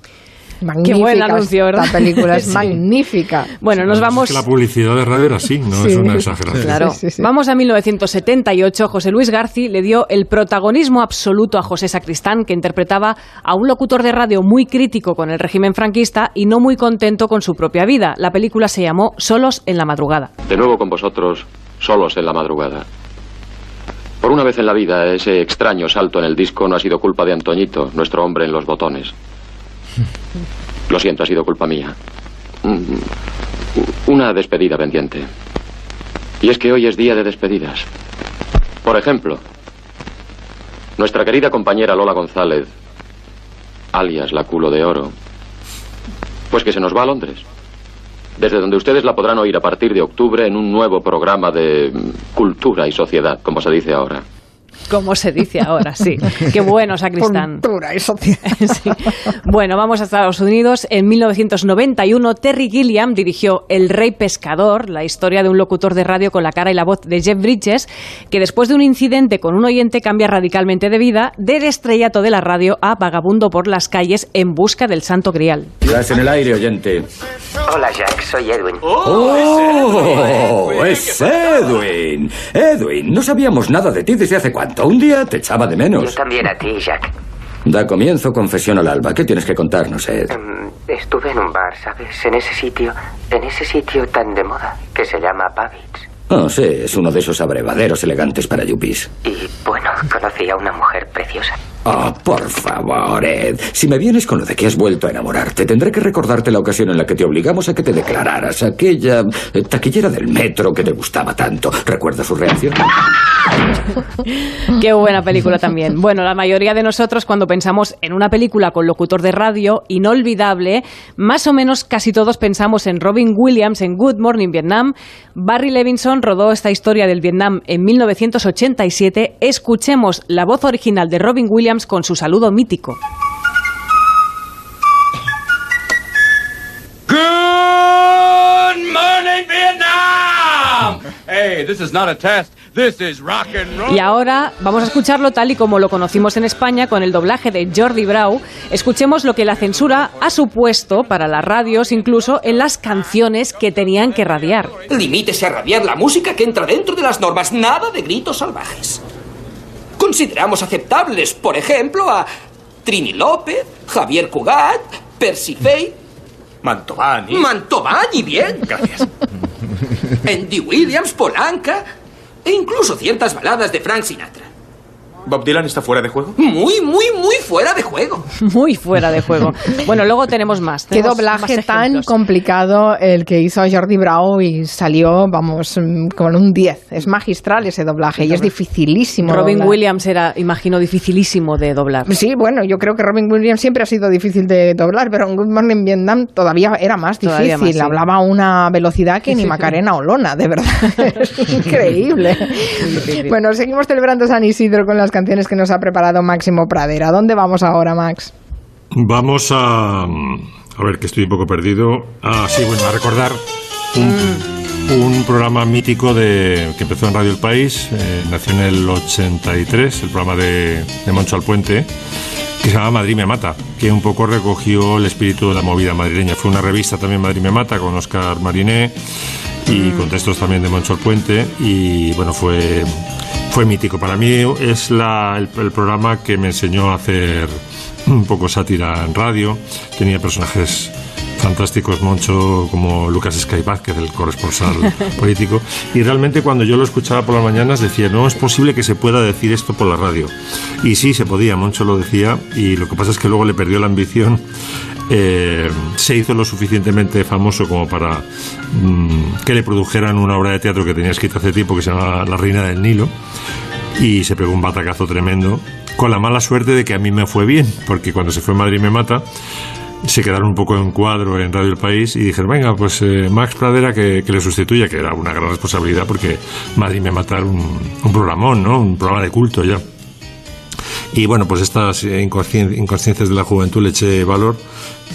Magnífica Qué buen anuncio, ¿verdad? Esta película es Sí. magnífica. Bueno, nos vamos... Es que la publicidad de radio era así, no es una exageración. Claro. Vamos a 1978. José Luis Garci le dio el protagonismo absoluto a José Sacristán, que interpretaba a un locutor de radio muy crítico con el régimen franquista y no muy contento con su propia vida. La película se llamó Solos en la madrugada. De nuevo con vosotros, solos en la madrugada. Por una vez en la vida, ese extraño salto en el disco no ha sido culpa de Antoñito, nuestro hombre en los botones. Lo siento, ha sido culpa mía. Mm, Una despedida pendiente. Y es que hoy es día de despedidas. Por ejemplo, nuestra querida compañera Lola González, alias la culo de oro, pues que se nos va a Londres desde donde ustedes la podrán oír a partir de octubre en un nuevo programa de cultura y sociedad, como se dice ahora. Como se dice ahora, sí. Qué bueno, Sacristán. Cultura y sociedad. Sí. Bueno, vamos a Estados Unidos. En 1991, Terry Gilliam dirigió El Rey Pescador, la historia de un locutor de radio con la cara y la voz de Jeff Bridges, que después de un incidente con un oyente cambia radicalmente de vida, del estrellato de la radio a vagabundo por las calles en busca del santo grial. Estás en el aire, oyente. Hola Jack, soy Edwin. ¡Oh! ¡Es Edwin! Edwin, no sabíamos nada de ti desde hace cuánto. Un día te echaba de Yo menos. también a ti, Jack. Da comienzo confesión al alba. ¿Qué tienes que contarnos, Ed? Em, estuve en un bar, ¿sabes? En ese sitio, en ese sitio tan de moda, que se llama Pavits. Oh, sí, es uno de esos abrevaderos elegantes para yuppies. Y bueno, conocí a una mujer preciosa. Oh, por favor, Ed. Si me vienes con lo de que has vuelto a enamorarte, tendré que recordarte la ocasión en la que te obligamos a que te declararas aquella eh, taquillera del metro que te gustaba tanto. ¿Recuerdas su reacción? Qué buena película también. Bueno, la mayoría de nosotros cuando pensamos en una película con locutor de radio inolvidable, más o menos casi todos pensamos en Robin Williams en Good Morning Vietnam. Barry Levinson rodó esta historia del Vietnam en 1987. Escuchemos la voz original de Robin Williams con su saludo mítico. Good morning, Vietnam! Hey, this is not a test. This is rock and roll. Y ahora vamos a escucharlo tal y como lo conocimos en España con el doblaje de Jordi Brau. Escuchemos lo que la censura ha supuesto para las radios, incluso en las canciones que tenían que radiar. Limítese a radiar la música que entra dentro de las normas, nada de gritos salvajes. Consideramos aceptables, por ejemplo, a Trini López, Javier Cugat, Percy Faye, Mantovani. Mantovani, bien, gracias. Andy Williams, Polanca e incluso ciertas baladas de Frank Sinatra. ¿Bob Dylan está fuera de juego? Muy, muy, muy fuera de juego. Muy fuera de juego. Bueno, luego tenemos más. Qué tenemos doblaje más tan complicado el que hizo Jordi Brau y salió, vamos, mm, con un 10. Es magistral ese doblaje y es dificilísimo. Robin doblar. Williams era, imagino, dificilísimo de doblar. Sí, bueno, yo creo que Robin Williams siempre ha sido difícil de doblar, pero en Good Morning Vietnam todavía era más difícil. Más, sí. Hablaba a una velocidad que ni Macarena Olona, de verdad. es increíble. Bueno, seguimos celebrando San Isidro con las canciones que nos ha preparado Máximo Pradera. ¿Dónde vamos ahora, Max? Vamos a. A ver, que estoy un poco perdido. Ah, sí, bueno, a recordar un, un programa mítico de, que empezó en Radio El País, eh, nació en el 83, el programa de, de Moncho Alpuente, que se llama Madrid me mata, que un poco recogió el espíritu de la movida madrileña. Fue una revista también Madrid me mata con Oscar Mariné y con textos también de Moncho Alpuente y bueno, fue, fue mítico. Para mí es la- el, el programa que me enseñó a hacer un poco sátira en radio. Tenía personajes fantásticos, Moncho, como Lucas Sky Vázquez, el corresponsal político. Y realmente cuando yo lo escuchaba por las mañanas decía, no es posible que se pueda decir esto por la radio. Y sí, se podía, Moncho lo decía, y lo que pasa es que luego le perdió la ambición. Eh, se hizo lo suficientemente famoso como para mm, que le produjeran una obra de teatro que tenía escrita hace tiempo que se llama La Reina del Nilo y se pegó un batacazo tremendo con la mala suerte de que a mí me fue bien porque cuando se fue Madrid me mata se quedaron un poco en cuadro en Radio El País y dijeron, venga, pues eh, Max Pradera que, le sustituya, que era una gran responsabilidad porque Madrid me mata un, un programón, ¿no? Un programa de culto ya. Y bueno, pues estas inconscien- inconsciencias de la juventud le eché valor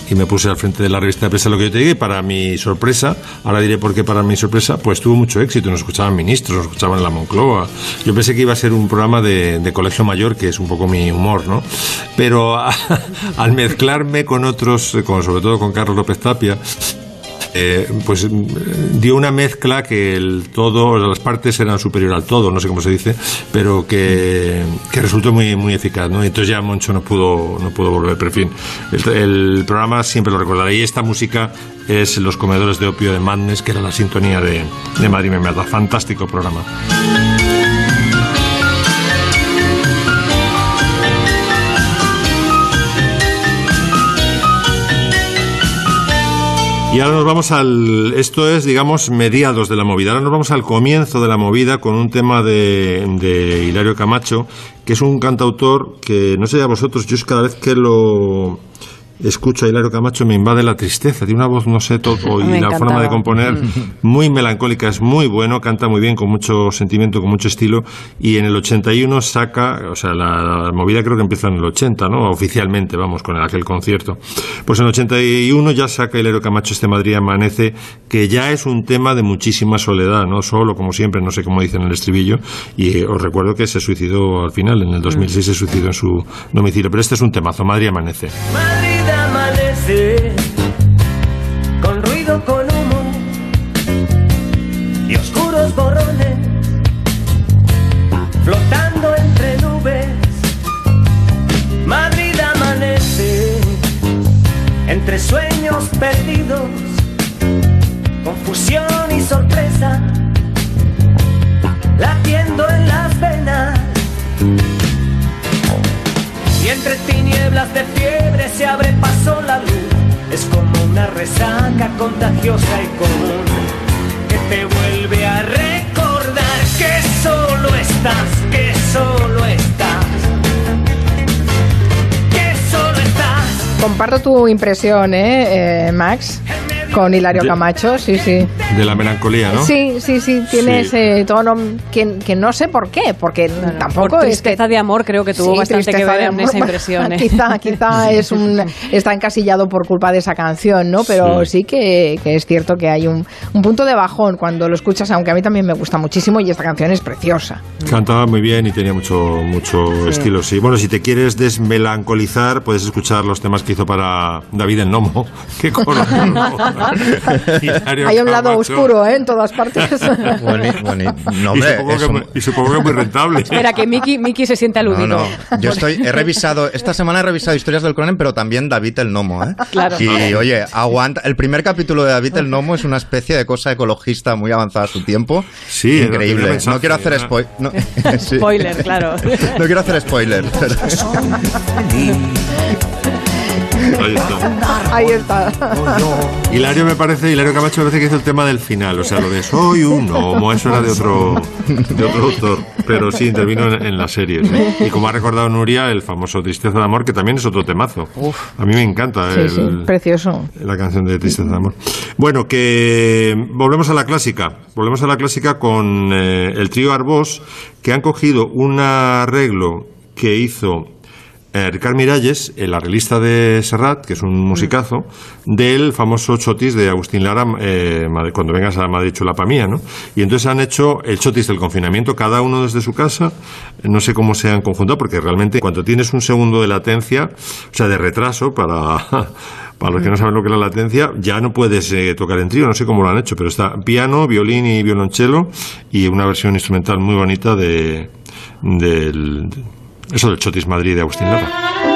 y me puse al frente de la revista de prensa lo que yo te digo y para mi sorpresa, ahora diré por qué para mi sorpresa, pues tuvo mucho éxito, nos escuchaban ministros, nos escuchaban en la Moncloa. Yo pensé que iba a ser un programa de, de colegio mayor, que es un poco mi humor, ¿no? Pero al mezclarme con otros, con, sobre todo con Carlos López Tapia, eh, pues mm, dio una mezcla que el todo, las partes eran superior al todo, no sé cómo se dice, pero que, que resultó muy muy eficaz, ¿no? Entonces ya Moncho no pudo no pudo volver, pero en fin, el, el programa siempre lo recordaré. Y esta música es Los Comedores de Opio de Madness, que era la sintonía de, de Madrid me mata. Fantástico programa. Y ahora nos vamos al. Esto es, digamos, mediados de la movida. Ahora nos vamos al comienzo de la movida con un tema de, de Hilario Camacho, que es un cantautor que, no sé a vosotros, yo es cada vez que lo escucho a Hilario Camacho me invade la tristeza. Tiene una voz, no sé, todo, y Me la forma de componer muy melancólica, es muy bueno, canta muy bien, con mucho sentimiento, con mucho estilo. Y en el 81 saca, o sea, la, la movida creo que empieza en el 80, ¿no? Oficialmente, vamos, con aquel concierto. Pues en el 81 ya saca Hilario Camacho este Madrid Amanece, que ya es un tema de muchísima soledad, ¿no? Solo, como siempre, no sé cómo dicen en el estribillo. Y eh, os recuerdo que se suicidó al final, en el 2006 se suicidó en su domicilio. Pero este es un temazo, Madrid Amanece. Madrid flotando entre nubes. Madrid amanece entre sueños perdidos, confusión y sorpresa, latiendo en las venas. Y entre tinieblas de fiebre se abre paso la luz. Es como una resaca contagiosa y común te vuelve a recordar que solo estás, que solo estás, que solo estás. Comparto tu impresión, ¿eh, eh, Max? Con Hilario. Camacho, sí, sí. De la melancolía, ¿no? Sí, sí, sí, tiene Sí. ese tono que, que no sé por qué, porque tampoco Por es que tristeza de amor creo que tuvo Sí, bastante que tristeza ver en esa impresión. ¿eh? quizá, quizá es un, está encasillado por culpa de esa canción, ¿no? Pero sí, que, que es cierto que hay un, un punto de bajón cuando lo escuchas, aunque a mí también me gusta muchísimo y esta canción es preciosa. Cantaba muy bien y tenía mucho, mucho estilo, sí. Bueno, si te quieres desmelancolizar, puedes escuchar los temas que hizo para David el Nomo. Qué coro. Hay un lado Camacho. oscuro, ¿eh? En todas partes. Boni- boni- no, y, supongo es que, un- muy- y supongo que muy rentable. Espera, que Miki, Miki se siente aludido. no. Yo estoy, he revisado, esta semana he revisado historias del Conan, pero también David el Nomo, ¿eh? Claro. Y oye, aguanta. El primer capítulo de David el Nomo es una especie de cosa ecologista muy avanzada a su tiempo. Sí, increíble. mensaje, no quiero hacer ¿no? spoiler. No, sí. Spoiler, claro. No quiero hacer spoiler. pero- Ahí está. Ahí está. Hilario me parece, Hilario Camacho me parece que hizo el tema del final, o sea, lo de soy un gnomo, eso era de otro, de otro autor, pero sí intervino en, en la serie. sí. Y como ha recordado Nuria, el famoso Tristeza de Amor, que también es otro temazo. A mí me encanta Sí, el- sí, precioso. la canción de Tristeza de Amor. Bueno, que volvemos a la clásica. Volvemos a la clásica con eh, el trío Arbós, que han cogido un arreglo que hizo eh, Ricard Miralles, el arreglista de Serrat, que es un musicazo, del famoso chotis de Agustín Lara, eh, cuando vengas a Madrid chulapa mía, ¿no? Y entonces han hecho el chotis del confinamiento, cada uno desde su casa, no sé cómo se han conjuntado, porque realmente cuando tienes un segundo de latencia, o sea, de retraso para... Para los que no saben lo que es la latencia, ya no puedes eh, tocar en trío, no sé cómo lo han hecho, pero está piano, violín y violonchelo y una versión instrumental muy bonita de del eso del Chotis Madrid de Agustín Lara.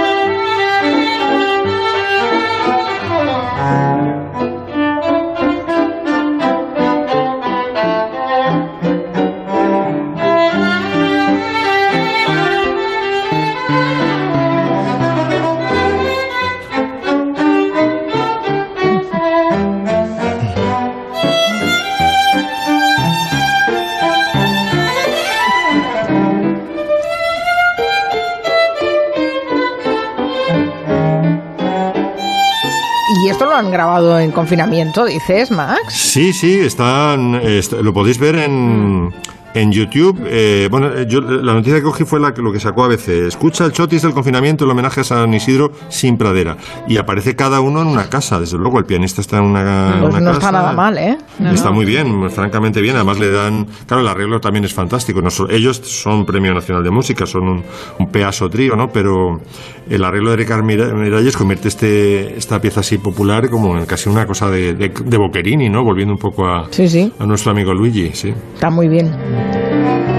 Grabado en confinamiento, dices, Max? Sí, sí, están, est- lo podéis ver en, en YouTube. Eh, bueno, eh, yo la noticia que cogí fue la, que- lo que sacó ABC. Escucha el chotis del confinamiento, el homenaje a San Isidro sin pradera. Y aparece cada uno en una casa, desde luego. El pianista está en una, Pues una no casa. está nada mal, ¿eh? Está muy bien, francamente bien. Además le dan, claro, el arreglo también es fantástico. No ellos son Premio Nacional de Música, son un, un pedazo trío, ¿no? Pero el arreglo de Ricard Mira- Miralles convierte este, esta pieza así popular como en casi una cosa de, de, de Boccherini, ¿no? Volviendo un poco a, Sí, sí. a nuestro amigo Luigi, sí. Está muy bien.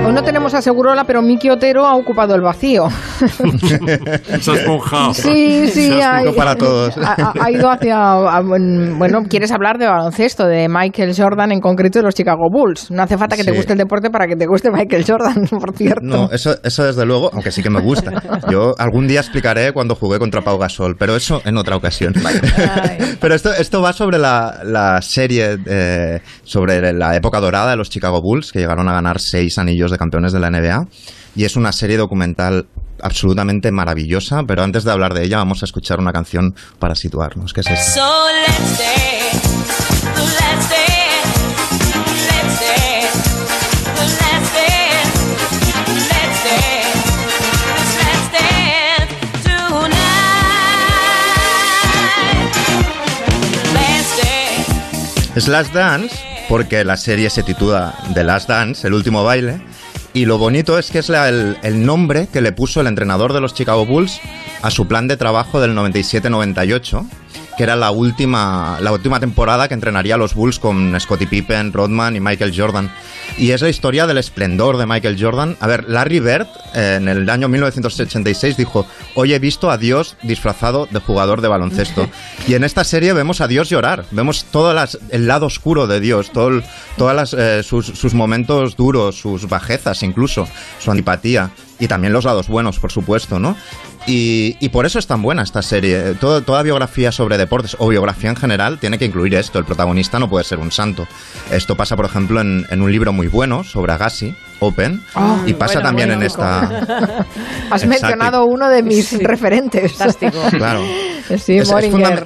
Hoy no tenemos a Segurola, pero Miki Otero ha ocupado el vacío. Se ha esponjado. Sí, sí, Se ha para todos. ha- ha- ido hacia. a- bueno, quieres hablar de baloncesto, de Michael Jordan, en concreto de los Chicago Bulls. No hace falta que te Sí. guste el deporte para que te guste Michael Jordan, por cierto. No, eso, eso desde luego, aunque sí que me gusta. Yo algún día explicaré cuando jugué contra Pau Gasol, pero eso en otra ocasión. pero esto, esto va sobre la, la serie, eh, sobre la época dorada de los Chicago Bulls, que llegaron a ganar seis anillos de campeones de la NBA. Y es una serie documental absolutamente maravillosa, pero antes de hablar de ella vamos a escuchar una canción para situarnos, que es esta. So let's dance, let's dance. Es Last Dance porque la serie se titula The Last Dance, el último baile. Y lo bonito es que es el, el nombre que le puso el entrenador de los Chicago Bulls a su plan de trabajo del 97-98, que era la última, la última temporada que entrenaría a los Bulls con Scottie Pippen, Rodman y Michael Jordan. Y es la historia del esplendor de Michael Jordan. A ver, Larry Bird eh, en el año 1986 dijo, hoy he visto a Dios disfrazado de jugador de baloncesto. Y en esta serie vemos a Dios llorar, vemos todo las- el lado oscuro de Dios, todo el- todas las, eh, sus, sus momentos duros, sus bajezas incluso, su antipatía. Y también los lados buenos, por supuesto, ¿no? Y, y por eso es tan buena esta serie. Todo- toda biografía sobre deportes o biografía en general tiene que incluir esto. El protagonista no puede ser un santo. Esto pasa, por ejemplo, en, en un libro muy bueno sobre Agassi, Open, Ah, y pasa bueno, también bueno, en esta... Has Exacto. mencionado uno de mis referentes. Fantástico. Claro. Sí,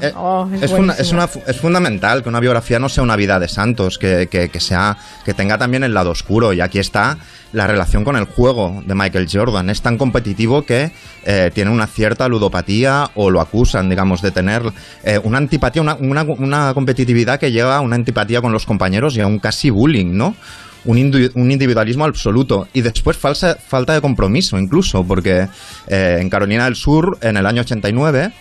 Es- Oh, funda- una fundamental que una biografía no sea una vida de santos, que, que- que sea, que tenga también el lado oscuro. Y aquí está la relación con el juego de Michael Jordan. Es tan competitivo que eh, tiene una cierta ludopatía o lo acusan, digamos, de tener eh, una antipatía, una, una- una competitividad que lleva a una antipatía con los compañeros y a un casi bullying, ¿no? Un individualismo absoluto y después falsa, falta de compromiso incluso, porque eh, en Carolina del Sur, en el año 89,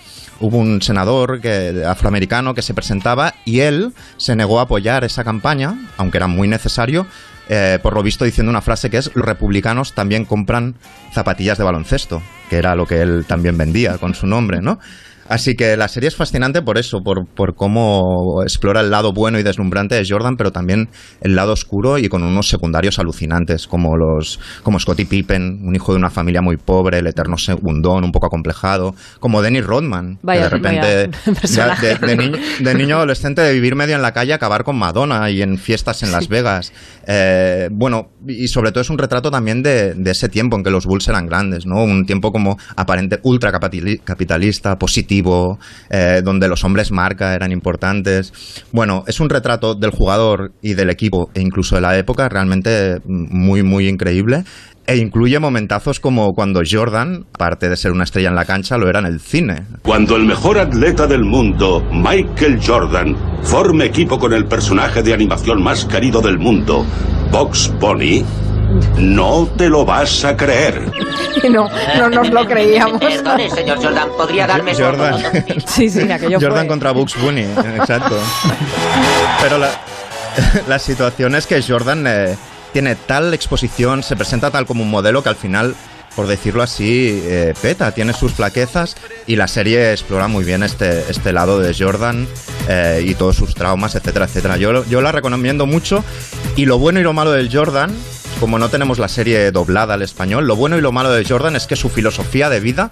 hubo un senador que, afroamericano que se presentaba y él se negó a apoyar esa campaña, aunque era muy necesario, eh, por lo visto diciendo una frase que es los republicanos también compran zapatillas de baloncesto, que era lo que él también vendía con su nombre, ¿no? Así que la serie es fascinante por eso, por, por, cómo explora el lado bueno y deslumbrante de Jordan, pero también el lado oscuro y con unos secundarios alucinantes, como los como Scottie Pippen, un hijo de una familia muy pobre, el eterno segundón, un poco acomplejado, como Dennis Rodman, Vaya, que de repente, vaya de, de- de niño, de niño adolescente, de vivir medio en la calle, acabar con Madonna y en fiestas en Las Vegas. Eh, bueno, y sobre todo es un retrato también de, ese tiempo en que los Bulls eran grandes, ¿no? Un tiempo como aparente ultra capitali- capitalista, positivo, eh, donde los hombres marca eran importantes. Bueno, es un retrato del jugador y del equipo e incluso de la época realmente muy, muy increíble. E incluye momentazos como cuando Jordan, aparte de ser una estrella en la cancha, lo era en el cine. Cuando el mejor atleta del mundo, Michael Jordan, forme equipo con el personaje de animación más querido del mundo, Box Bunny, no te lo vas a creer. Y no, no nos lo creíamos. Perdone, señor Jordan, ¿podría darme su Jordan. Sí, sí, aquello Jordan fue- contra Bugs Bunny, exacto. Pero la, la situación es que Jordan eh, tiene tal exposición, se presenta tal como un modelo que al final, por decirlo así, eh, peta, tiene sus flaquezas y la serie explora muy bien este, este lado de Jordan eh, y todos sus traumas, etcétera, etcétera. Yo, la recomiendo mucho y lo bueno y lo malo del Jordan, como no tenemos la serie doblada al español, lo bueno y lo malo de Jordan es que su filosofía de vida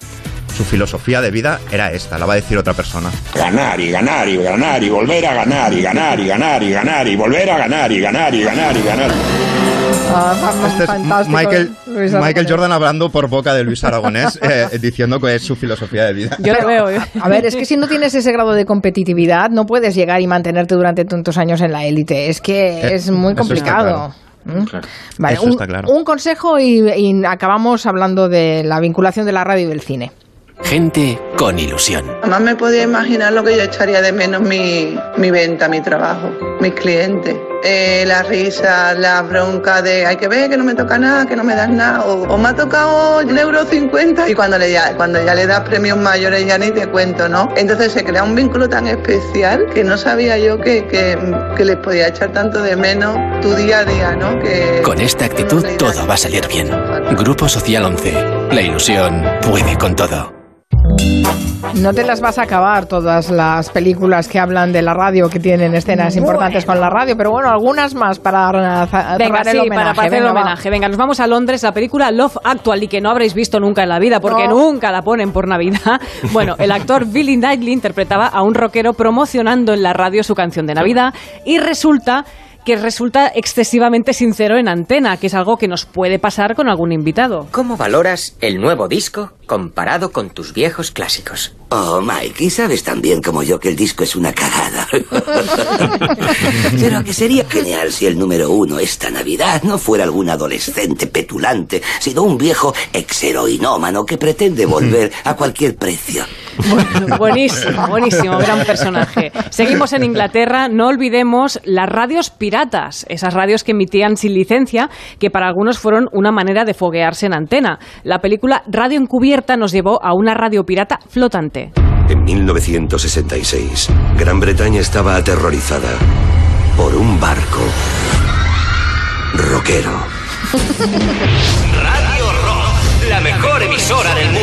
su filosofía de vida era esta, la va a decir otra persona. Ganar y ganar y ganar y volver a ganar y ganar y ganar y ganar y volver a ganar y ganar y ganar y ganar. Ah, Este es fantástico, Michael. Jordan hablando por boca de Luis Aragonés, eh, diciendo que es su filosofía de vida. Yo lo veo. ¿eh? A ver, es que si no tienes ese grado de competitividad, no puedes llegar y mantenerte durante tantos años en la élite. Es que Eh, es muy eso complicado. ¿Mm? Vale, Eso un, está claro. un consejo y, y acabamos hablando de la vinculación de la radio y del cine. Gente con ilusión. Jamás me podía imaginar lo que yo echaría de menos mi, mi venta, mi trabajo, mis clientes. Eh, la risa, la bronca de hay que ver que no me toca nada, que no me das nada, o, o me ha tocado un euro cincuenta y cuando, le, ya, cuando ya le das premios mayores ya ni te cuento, ¿no? Entonces se crea un vínculo tan especial que no sabía yo que, que, que les podía echar tanto de menos tu día a día, ¿no? Que, Con esta actitud todo va a salir bien. Grupo Social 11. La ilusión puede con todo. No te las vas a acabar todas las películas que hablan de la radio, que tienen escenas importantes con la radio, pero bueno, algunas más para cerrar Venga, el sí, homenaje. para, para hacer el Venga, va. homenaje. Venga, nos vamos a Londres, la película Love Actually, que no habréis visto nunca en la vida, porque No. nunca la ponen por Navidad. Bueno, el actor Billy Knightley interpretaba a un rockero promocionando en la radio su canción de Navidad y resulta que resulta excesivamente sincero en antena, que es algo que nos puede pasar con algún invitado. ¿Cómo valoras el nuevo disco comparado con tus viejos clásicos? Oh, Mikey, sabes tan bien como yo que el disco es una cagada. Pero que sería genial si el número uno esta Navidad no fuera algún adolescente petulante, sino un viejo exheroinómano que pretende volver a cualquier precio. Buenísimo, buenísimo, gran personaje. Seguimos en Inglaterra, no olvidemos las radios piratas, esas radios que emitían sin licencia, que para algunos fueron una manera de foguearse en antena. La película Radio Encubierta nos llevó a una radio pirata flotante. En 1966, Gran Bretaña estaba aterrorizada por un barco rockero. Radio Rock, la mejor emisora del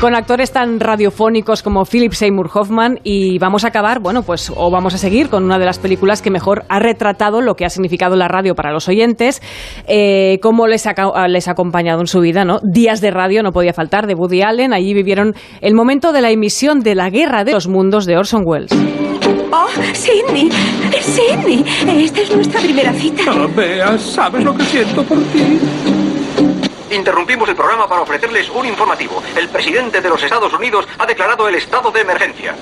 Con actores tan radiofónicos como Philip Seymour Hoffman y vamos a acabar, bueno, pues o vamos a seguir con una de las películas que mejor ha retratado lo que ha significado la radio para los oyentes, eh, cómo les ha, les ha acompañado en su vida, ¿no? Días de radio no podía faltar de Woody Allen, allí vivieron el momento de la emisión de La Guerra de los Mundos de Orson Welles. Oh, Sidney, Sidney, esta es nuestra primera cita. Bea, ¿sabes lo que siento por ti? Interrumpimos el programa para ofrecerles un informativo. El presidente de los Estados Unidos ha declarado el estado de emergencia.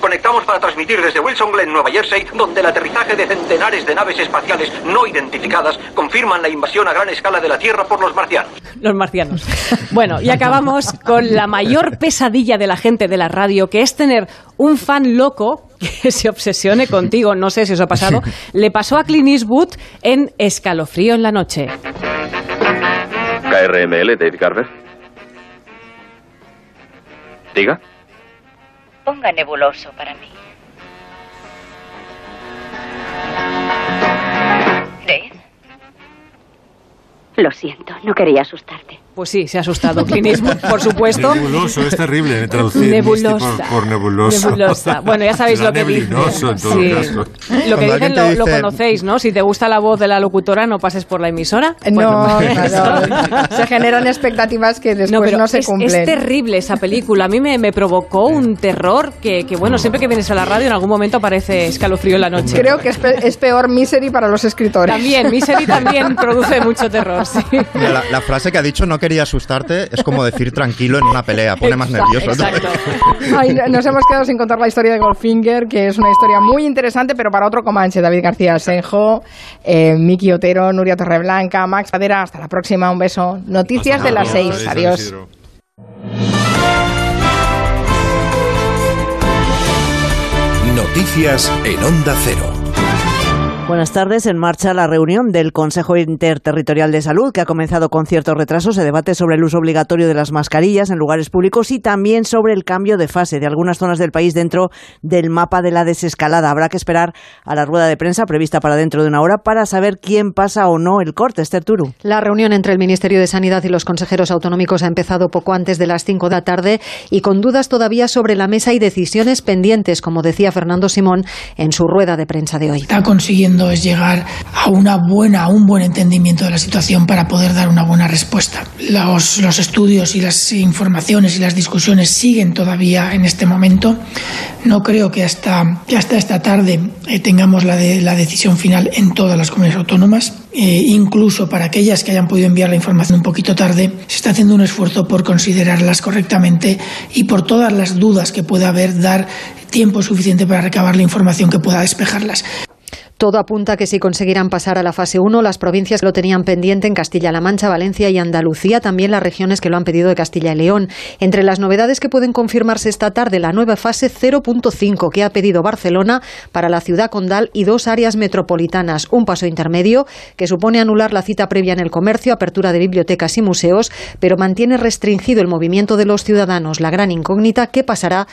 Conectamos para transmitir desde Wilson Glen, Nueva Jersey, donde el aterrizaje de centenares de naves espaciales no identificadas confirman la invasión a gran escala de la Tierra por los marcianos. Los marcianos. Bueno, y acabamos con la mayor pesadilla de la gente de la radio, que es tener un fan loco que se obsesione contigo. No sé si os ha pasado. Le pasó a Clint Eastwood en Escalofrío en la noche. KRML, Dave Garber. Diga. Ponga nebuloso para mí. Dave. Lo siento, no quería asustarte. Pues sí, se ha asustado. Clint Eastwood, por supuesto. Nebuloso, es terrible traducir Nebulosa. Por, por nebuloso. Nebulosa. Bueno, ya sabéis Será lo que dice. neblinoso en todo Sí. caso. Lo que Cuando dicen lo, te lo dice- conocéis, ¿no? Si te gusta la voz de la locutora, no pases por la emisora. No, claro. se generan expectativas que después No, no, pero se es, cumplen. es terrible esa película. A mí me, me provocó un terror que, que, bueno, siempre que vienes a la radio en algún momento aparece escalofrío en la noche. Creo que es, pe- es peor Misery para los escritores. También, Misery también produce mucho terror, sí. Mira, La, la frase que ha dicho no quería asustarte es como decir tranquilo en una pelea, pone más nervioso. exacto. Ay, nos hemos quedado sin contar la historia de Goldfinger, que es una historia muy interesante, pero para otro Comanche. David García Senjo, eh, Miki Otero, Nuria Torreblanca, Max Padera. Hasta la próxima. Un beso. Noticias de las Adiós, seis. adiós. Noticias en Onda Cero. Buenas tardes. En marcha la reunión del Consejo Interterritorial de Salud, que ha comenzado con cierto retraso. Se debate sobre el uso obligatorio de las mascarillas en lugares públicos y también sobre el cambio de fase de algunas zonas del país dentro del mapa de la desescalada. Habrá que esperar a la rueda de prensa prevista para dentro de una hora para saber quién pasa o no el corte. Esther Turu. La reunión entre el Ministerio de Sanidad y los consejeros autonómicos ha empezado poco antes de las 5 de la tarde y con dudas todavía sobre la mesa y decisiones pendientes, como decía Fernando Simón en su rueda de prensa de hoy. está es llegar a una buena, a un buen entendimiento de la situación para poder dar una buena respuesta. Los, estudios y las informaciones y las discusiones siguen todavía en este momento. No creo que hasta, que hasta esta tarde eh, tengamos la decisión final en todas las comunidades autónomas. Eh, incluso para aquellas que hayan podido enviar la información un poquito tarde, se está haciendo un esfuerzo por considerarlas correctamente y por todas las dudas que pueda haber, dar tiempo suficiente para recabar la información que pueda despejarlas. Todo apunta a que si conseguirán pasar a la fase 1, las provincias que lo tenían pendiente en Castilla-La Mancha, Valencia y Andalucía, también las regiones que lo han pedido de Castilla y León. Entre las novedades que pueden confirmarse esta tarde, la nueva fase 0.5 que ha pedido Barcelona para la ciudad condal y dos áreas metropolitanas. Un paso intermedio que supone anular la cita previa en el comercio, apertura de bibliotecas y museos, pero mantiene restringido el movimiento de los ciudadanos. La gran incógnita, ¿qué pasará